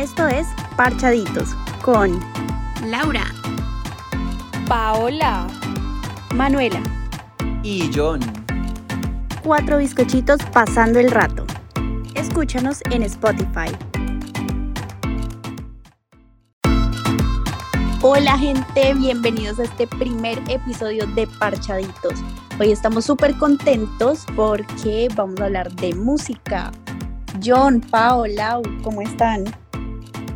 Esto es Parchaditos con Laura, Paola, Manuela. Y John. Cuatro bizcochitos pasando el rato. Escúchanos en Spotify. Hola gente, bienvenidos a este primer episodio de Parchaditos. Hoy estamos súper contentos porque vamos a hablar de música. John, Paola, ¿cómo están?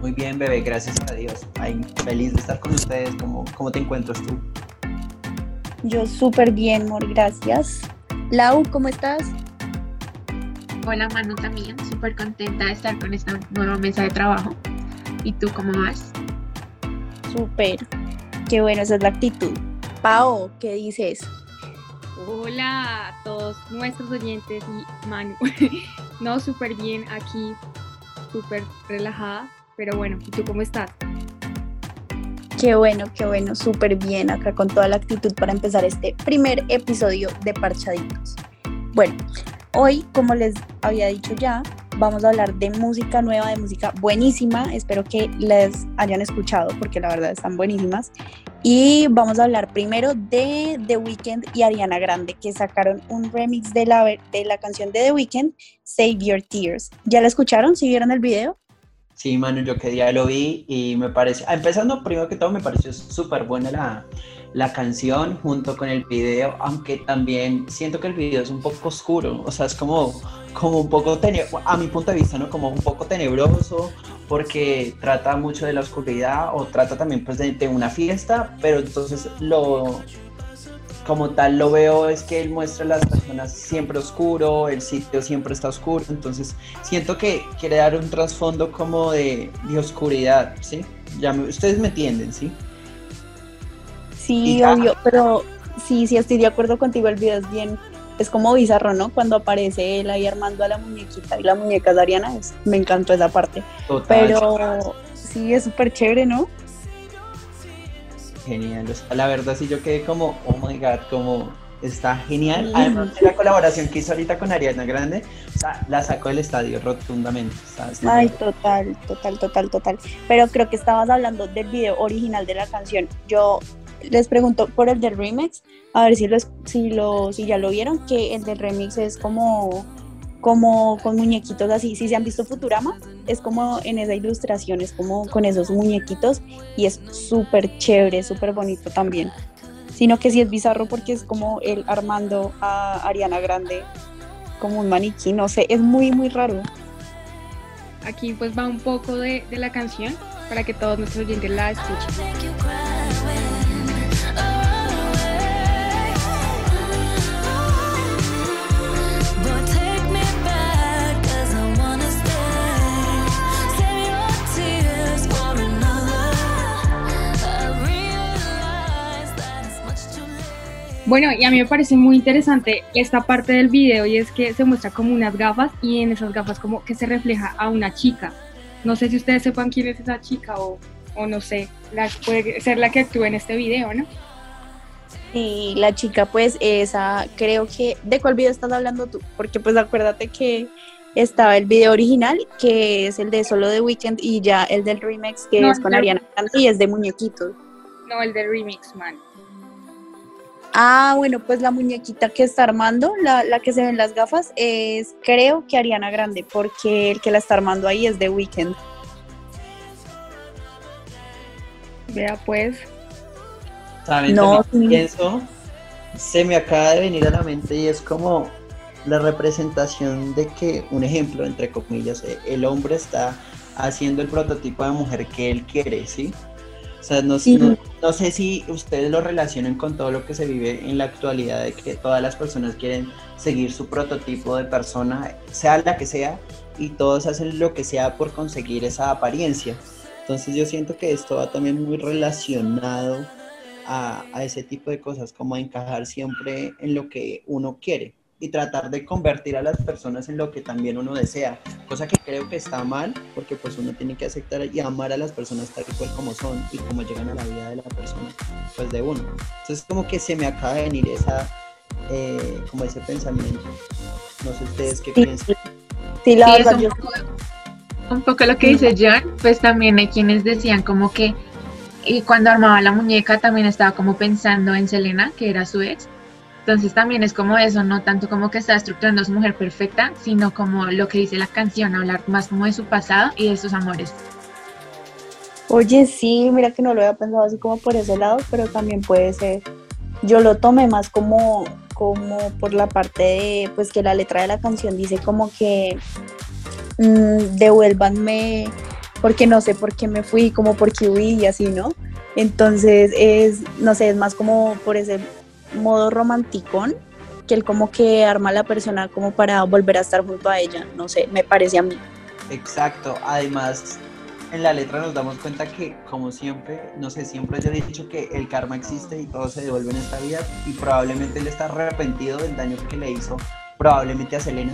Muy bien, bebé, gracias a Dios. Ay, feliz de estar con ustedes. ¿Cómo, cómo te encuentras tú? Yo súper bien, amor, gracias. Lau, ¿cómo estás? hola Manu también, súper contenta de estar con esta nueva mesa de trabajo. ¿Y tú cómo vas? Súper. Qué bueno, esa es la actitud. Pao, ¿qué dices? hola a todos nuestros oyentes y Manu. no, súper bien aquí, súper relajada, pero bueno, ¿y tú cómo estás? Qué bueno, qué bueno, súper bien acá con toda la actitud para empezar este primer episodio de Parchaditos. Bueno, hoy, como les había dicho ya, vamos a hablar de música nueva, de música buenísima. Espero que les hayan escuchado porque la verdad están buenísimas. Y vamos a hablar primero de The Weeknd y Ariana Grande, que sacaron un remix de la, de la canción de The Weeknd, Save Your Tears. ¿Ya la escucharon? ¿Sí vieron el video? Sí, Manu, yo que día lo vi y me parece, ah, empezando primero que todo, me pareció súper buena la, la canción junto con el video, aunque también siento que el video es un poco oscuro, o sea, es como, como un poco, a mi punto de vista, ¿no? Como un poco tenebroso, porque trata mucho de la oscuridad o trata también pues de una fiesta, pero entonces lo, como tal lo veo es que él muestra a las personas siempre oscuro, el sitio siempre está oscuro, entonces siento que quiere dar un trasfondo como de, de oscuridad, ¿sí? Ya me- ustedes me entienden, ¿sí? Sí, Y obvio, pero sí, sí, estoy de acuerdo contigo, el video es bien, es como bizarro, ¿no? Cuando aparece él ahí armando a la muñequita y la muñeca de Ariana, es- me encantó esa parte. Total, Pero sí, es súper chévere, ¿no? Genial, o sea, la verdad sí yo quedé como, oh my god, como está genial, además de la colaboración que hizo ahorita con Ariana Grande, o sea, la sacó del estadio rotundamente, ¿sabes? Ay, total, total, total, total. Pero creo que estabas hablando del video original de la canción. Yo les pregunto por el del remix, a ver si lo, es- si lo, si ya lo vieron, que el del remix es como, como con muñequitos así. Si se han visto Futurama, es como en esa ilustración, es como con esos muñequitos y es súper chévere, súper bonito también. Sino que sí es bizarro porque es como él armando a Ariana Grande como un maniquí, no sé, es muy, muy raro. Aquí pues va un poco de, de la canción para que todos nuestros oyentes la escuchen. Bueno, y a mí me parece muy interesante esta parte del video y es que se muestra como unas gafas y en esas gafas como que se refleja a una chica. No sé si ustedes sepan quién es esa chica o, o no sé, la, puede ser la que actúa en este video, ¿no? Y la chica, pues, esa, creo que, ¿de cuál video estás hablando tú? Porque, pues, acuérdate que estaba el video original, que es el de solo de Weekend, y ya el del remix, que No, es con Ariana Grande y es de muñequitos. No, el de remix, man. Ah, bueno, pues la muñequita que está armando, la, la que se ve en las gafas, es, creo que Ariana Grande, porque el que la está armando ahí es de Weekend. Vea pues. ¿Saben? No, También sí. pienso, se me acaba de venir a la mente y es como la representación de que, un ejemplo, entre comillas, eh, el hombre está haciendo el prototipo de mujer que él quiere, ¿sí? O sea, no, Sí. no, no sé si ustedes lo relacionen con todo lo que se vive en la actualidad, de que todas las personas quieren seguir su prototipo de persona, sea la que sea, y todos hacen lo que sea por conseguir esa apariencia. Entonces yo siento que esto va también muy relacionado a, a ese tipo de cosas, como a encajar siempre en lo que uno quiere y tratar de convertir a las personas en lo que también uno desea, cosa que creo que está mal, porque pues uno tiene que aceptar y amar a las personas tal cual como son y como llegan a la vida de la persona, pues de uno. Entonces como que se me acaba de venir esa, eh, como ese pensamiento. No sé ustedes qué Sí, piensan. Sí, la Sí, es verdad, un yo poco un poco lo que dice John, pues también hay quienes decían como que y cuando armaba la muñeca también estaba como pensando en Selena, que era su ex. Entonces también es como eso, no tanto como que está estructurando a su mujer perfecta, sino como lo que dice la canción, hablar más como de su pasado y de sus amores. Oye, sí, mira que no lo había pensado así como por ese lado, pero también puede ser. Yo lo tomé más como, como por la parte de, pues que la letra de la canción dice como que mm, devuélvanme porque no sé por qué me fui, como por qué huí y así, ¿no? Entonces es, no sé, es más como por ese modo romanticón que él como que arma a la persona como para volver a estar junto a ella, no sé, me parece a mí. Exacto, además en la letra nos damos cuenta que, como siempre, no sé, siempre yo he dicho que el karma existe y todo se devuelve en esta vida y probablemente él está arrepentido del daño que le hizo, probablemente a Selena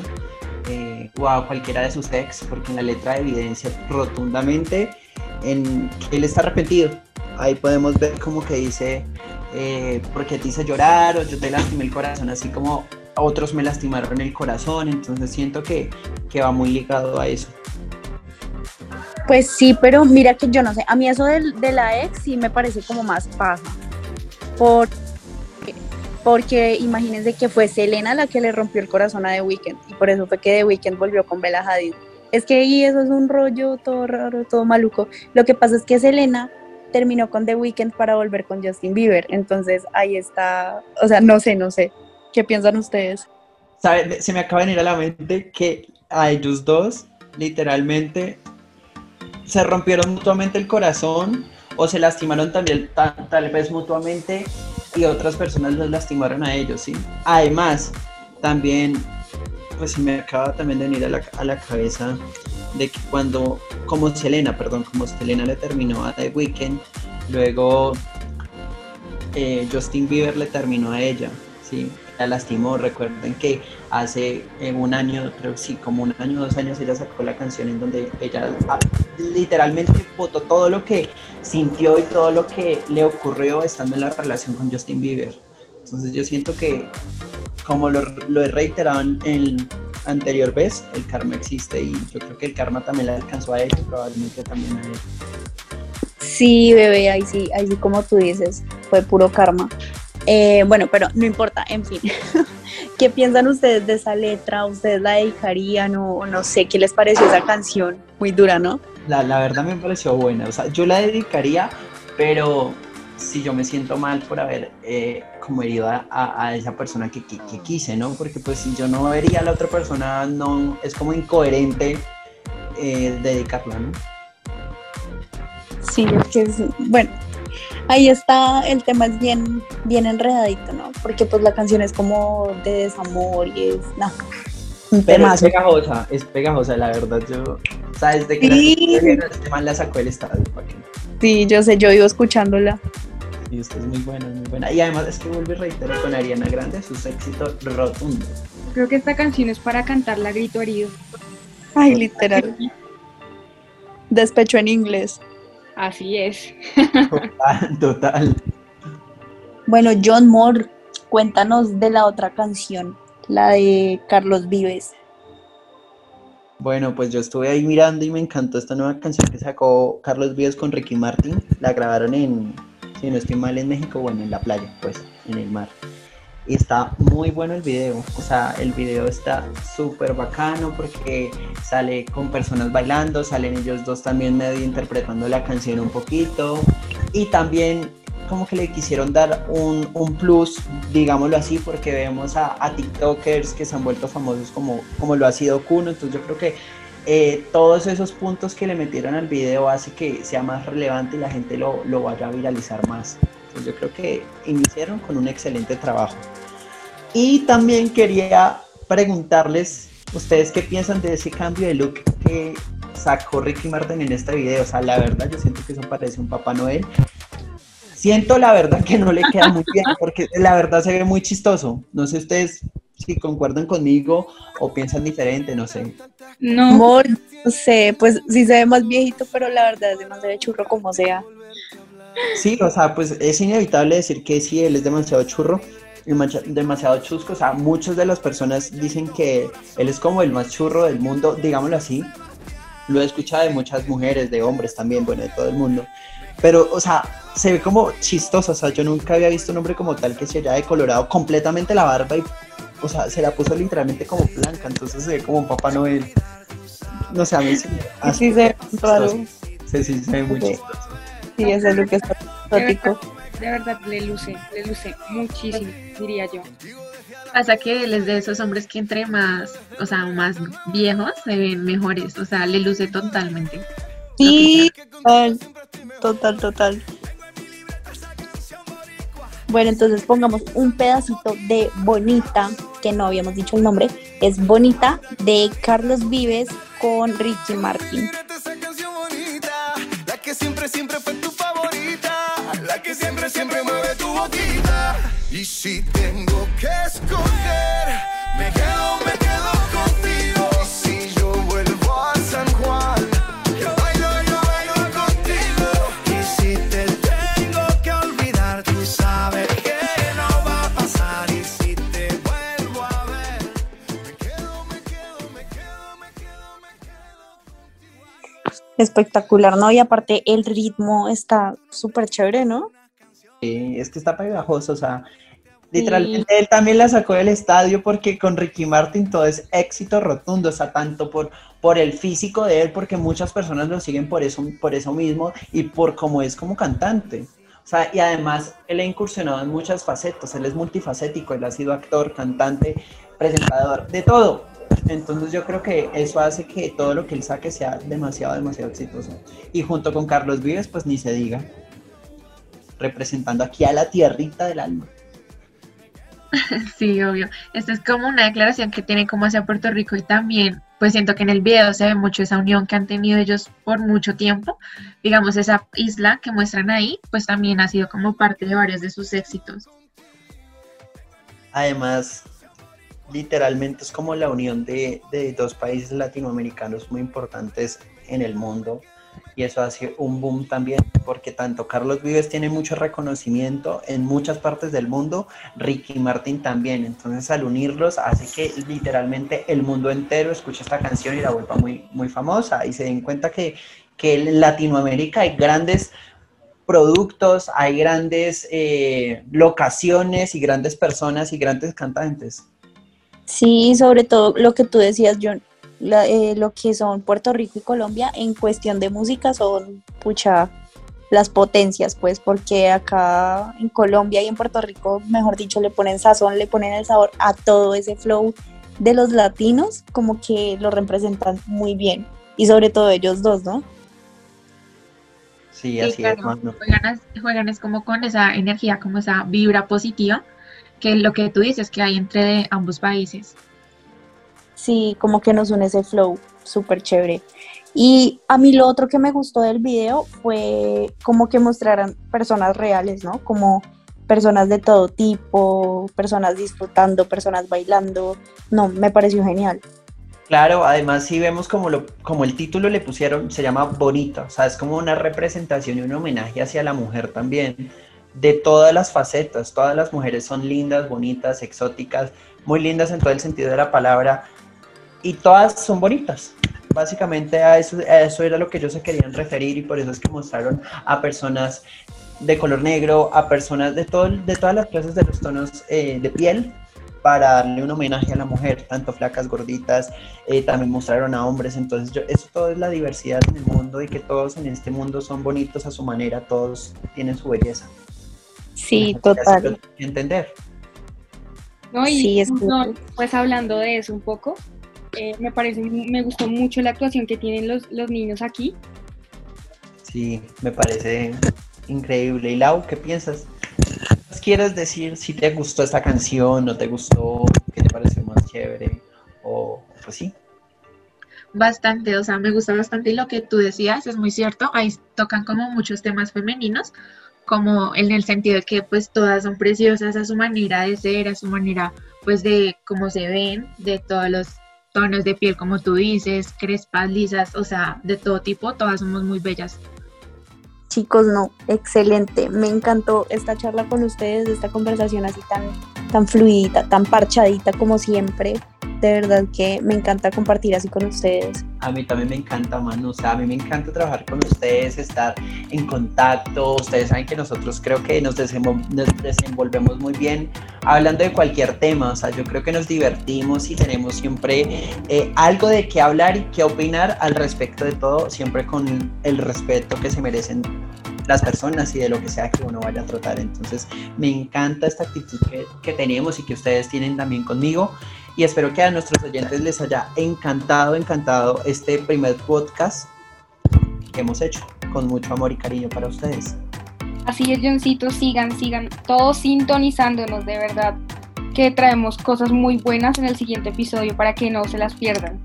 eh, o a cualquiera de sus ex, porque en la letra evidencia rotundamente en que él está arrepentido. Ahí podemos ver como que dice, eh, porque te hice llorar o yo te lastimé el corazón, así como otros me lastimaron el corazón, entonces siento que, que va muy ligado a eso. Pues sí, pero mira que yo no sé, a mí eso del- de, la ex sí me parece como más paja. Por, porque imagínense que fue Selena la que le rompió el corazón a The Weeknd y por eso fue que The Weeknd volvió con Bella Hadid. Es que ahí eso es un rollo todo raro, todo maluco. Lo que pasa es que Selena terminó con The Weeknd para volver con Justin Bieber, entonces ahí está, o sea, no sé, no sé. ¿Qué piensan ustedes? ¿Sabe? Se me acaba de venir a la mente que a ellos dos, literalmente, se rompieron mutuamente el corazón o se lastimaron también ta- tal vez mutuamente y otras personas los lastimaron a ellos, ¿sí? Además, también, pues se me acaba también de venir a la, a la cabeza de que cuando, como Selena, perdón, como Selena le terminó a The Weeknd, luego eh, Justin Bieber le terminó a ella, ¿sí? La lastimó, recuerden que hace eh, un año, creo sí, como un año, dos años, ella sacó la canción en donde ella ah, literalmente votó todo lo que sintió y todo lo que le ocurrió estando en la relación con Justin Bieber. Entonces yo siento que, como lo, lo he reiterado en el anterior vez, el karma existe y yo creo que el karma también le alcanzó a ella probablemente también a él. Sí, bebé, ahí sí, ahí sí como tú dices, fue puro karma. Eh, bueno, pero no importa, en fin. ¿Qué piensan ustedes de esa letra? ¿Ustedes la dedicarían o o no sé qué les pareció esa canción? Muy dura, ¿no? La, la verdad me pareció buena, o sea, yo la dedicaría, pero si yo me siento mal por haber eh, como herido a, esa persona que, que- que quise, ¿no? Porque pues si yo no vería a la otra persona, no, es como incoherente eh, dedicarla, ¿no? Sí, es que es- bueno, ahí está, el tema es bien, bien enredadito, ¿no? Porque pues la canción es como de desamor y es, no, un Pero es pegajosa, es pegajosa, la verdad, yo, o sea, desde que Sí. la, este la sacó del estadio, ¿para qué? Sí, yo sé, yo iba escuchándola. Y esta es muy buena, es muy buena. Y además es que vuelve y reitero con Ariana Grande sus éxitos rotundos. Creo que esta canción es para cantarla a grito herido. Ay, literal. Despecho en inglés. Así es. Total, total. Bueno, John Moore, cuéntanos de la otra canción, la de Carlos Vives. Bueno, pues yo estuve ahí mirando y me encantó esta nueva canción que sacó Carlos Vives con Ricky Martin. La grabaron en, si no estoy mal, en México, bueno, en la playa, pues, en el mar. Y está muy bueno el video, o sea, el video está súper bacano porque sale con personas bailando, salen ellos dos también medio interpretando la canción un poquito. Y también como que le quisieron dar un, un plus, digámoslo así, porque vemos a, a TikTokers que se han vuelto famosos como, como lo ha sido Kuno, entonces yo creo que eh, todos esos puntos que le metieron al video hace que sea más relevante y la gente lo, lo vaya a viralizar más. Entonces yo creo que iniciaron con un excelente trabajo. Y también quería preguntarles, ¿ustedes qué piensan de ese cambio de look que sacó Ricky Martin en este video? O sea, la verdad yo siento que eso parece un Papá Noel. Siento la verdad que no le queda muy bien porque la verdad se ve muy chistoso. No sé ustedes si concuerdan conmigo o piensan diferente, no sé. No, Amor, no sé, pues sí se ve más viejito, pero la verdad es demasiado churro como sea. Sí, o sea, pues es inevitable decir que sí, él es demasiado churro demasiado chusco. O sea, muchas de las personas dicen que él es como el más churro del mundo, digámoslo así. lo he escuchado de muchas mujeres, de hombres también, bueno, de todo el mundo. Pero, o sea, se ve como chistoso, o sea, yo nunca había visto un hombre como tal que se haya decolorado completamente la barba y, o sea, se la puso literalmente como blanca, entonces se ve como un Papá Noel. No sé, a mí sí Sí, se ve raro. Sí, sí, se ve muy Sí. chistoso. Sí, ese look es De exótico. verdad, de verdad le luce, le luce muchísimo, diría yo. Pasa que él es de esos hombres que entre más, o sea, más viejos se ven mejores, o sea, le luce totalmente. Sí, total, total, total. Bueno, entonces pongamos un pedacito de Bonita, que no habíamos dicho el nombre, es Bonita de Carlos Vives con Ricky Martin. Espectacular, ¿no? Y aparte el ritmo está súper chévere, ¿no? Sí, es que está pegajoso, o sea, literalmente él también la sacó del estadio porque con Ricky Martin todo es éxito rotundo, o sea, tanto por, por el físico de él, porque muchas personas lo siguen por eso, por eso mismo y por cómo es como cantante. O sea, y además él ha incursionado en muchas facetas, él es multifacético, él ha sido actor, cantante, presentador, de todo. Entonces yo creo que eso hace que todo lo que él saque sea demasiado, demasiado exitoso. Y junto con Carlos Vives, pues ni se diga representando aquí a la tierrita del alma. Sí, obvio. Esta es como una declaración que tiene como hacia Puerto Rico y también, pues siento que en el video se ve mucho esa unión que han tenido ellos por mucho tiempo. Digamos, esa isla que muestran ahí, pues también ha sido como parte de varios de sus éxitos. Además, literalmente es como la unión de, de dos países latinoamericanos muy importantes en el mundo. Y eso hace un boom también, porque tanto Carlos Vives tiene mucho reconocimiento en muchas partes del mundo, Ricky Martin también. Entonces, al unirlos, hace que literalmente el mundo entero escuche esta canción y la vuelva muy, muy famosa. Y se den cuenta que, que en Latinoamérica hay grandes productos, hay grandes eh, locaciones y grandes personas y grandes cantantes. Sí, sobre todo lo que tú decías, John, la- eh, lo que son Puerto Rico y Colombia en cuestión de música son, pucha, las potencias, pues, porque acá en Colombia y en Puerto Rico, mejor dicho, le ponen sazón, le ponen el sabor a todo ese flow de los latinos, como que lo representan muy bien. Y sobre todo ellos dos, ¿no? Sí, Sí, así es, claro, juegan es como con esa energía, como esa vibra positiva, que lo que tú dices que hay entre ambos países. Sí, como que nos une ese flow súper chévere. Y a mí lo otro que me gustó del video fue como que mostraran personas reales, ¿no? Como personas de todo tipo, personas disfrutando, personas bailando. No, me pareció genial. Claro, además si vemos como, lo, como el título le pusieron, se llama Bonita, o sea, es como una representación y un homenaje hacia la mujer también, de todas las facetas, todas las mujeres son lindas, bonitas, exóticas, muy lindas en todo el sentido de la palabra, y todas son bonitas. Básicamente a eso, a eso era lo que ellos se querían referir y por eso es que mostraron a personas de color negro, a personas de, todo, de todas las clases de los tonos eh, de piel, para darle un homenaje a la mujer, tanto flacas, gorditas, eh, también mostraron a hombres, entonces yo, eso todo es la diversidad en el mundo y que todos en este mundo son bonitos a su manera, todos tienen su belleza. Sí, total. entender. ¿no? Y Sí, es pues hablando de eso un poco, eh, me parece, me gustó mucho la actuación que tienen los, los niños aquí. Sí, me parece increíble. Y Lau, ¿qué piensas? ¿Qué quieres decir si te gustó esta canción, no te gustó, qué te pareció más chévere? O pues sí. Bastante, o sea, me gusta bastante y lo que tú decías es muy cierto, ahí tocan como muchos temas femeninos, como en el sentido de que pues todas son preciosas a su manera de ser, a su manera pues de cómo se ven, de todos los tonos de piel como tú dices, crespas, lisas, o sea, de todo tipo, todas somos muy bellas. Chicos, no, excelente. Me encantó esta charla con ustedes, esta conversación así tan, tan fluidita, tan parchadita como siempre. De verdad que me encanta compartir así con ustedes. A mí también me encanta, Manu. O sea, a mí me encanta trabajar con ustedes, estar en contacto. Ustedes saben que nosotros creo que nos, desenvol- nos desenvolvemos muy bien hablando de cualquier tema. O sea, yo creo que nos divertimos y tenemos siempre eh, algo de qué hablar y qué opinar al respecto de todo, siempre con el respeto que se merecen las personas y de lo que sea que uno vaya a tratar. Entonces, me encanta esta actitud que, que tenemos y que ustedes tienen también conmigo. Y espero que a nuestros oyentes les haya encantado, encantado este primer podcast que hemos hecho con mucho amor y cariño para ustedes. Así es, Johncito, sigan, sigan todos sintonizándonos, de verdad, que traemos cosas muy buenas en el siguiente episodio para que no se las pierdan.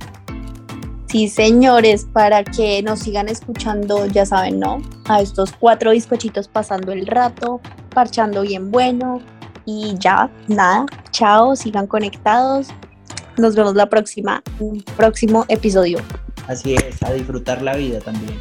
Sí, señores, para que nos sigan escuchando, ya saben, ¿no? A estos cuatro bizcochitos pasando el rato, parchando bien bueno. Y ya, nada, chao, sigan conectados. Nos vemos la próxima, un próximo episodio. Así es, a disfrutar la vida también.